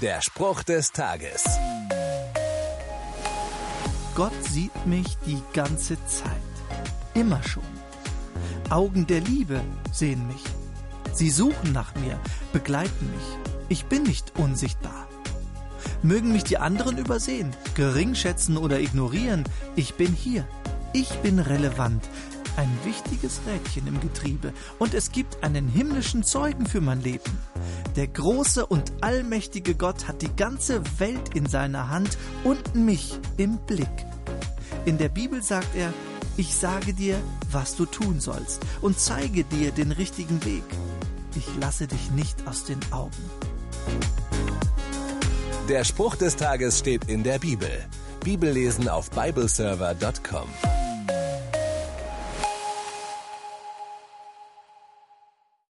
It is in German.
Der Spruch des Tages. Gott sieht mich die ganze Zeit. Immer schon. Augen der Liebe sehen mich. Sie suchen nach mir, begleiten mich. Ich bin nicht unsichtbar. Mögen mich die anderen übersehen, geringschätzen oder ignorieren, ich bin hier. Ich bin relevant, ein wichtiges Rädchen im Getriebe und es gibt einen himmlischen Zeugen für mein Leben. Der große und allmächtige Gott hat die ganze Welt in seiner Hand und mich im Blick. In der Bibel sagt er, ich sage dir, was du tun sollst und zeige dir den richtigen Weg. Ich lasse dich nicht aus den Augen. Der Spruch des Tages steht in der Bibel. Bibellesen auf bibleserver.com.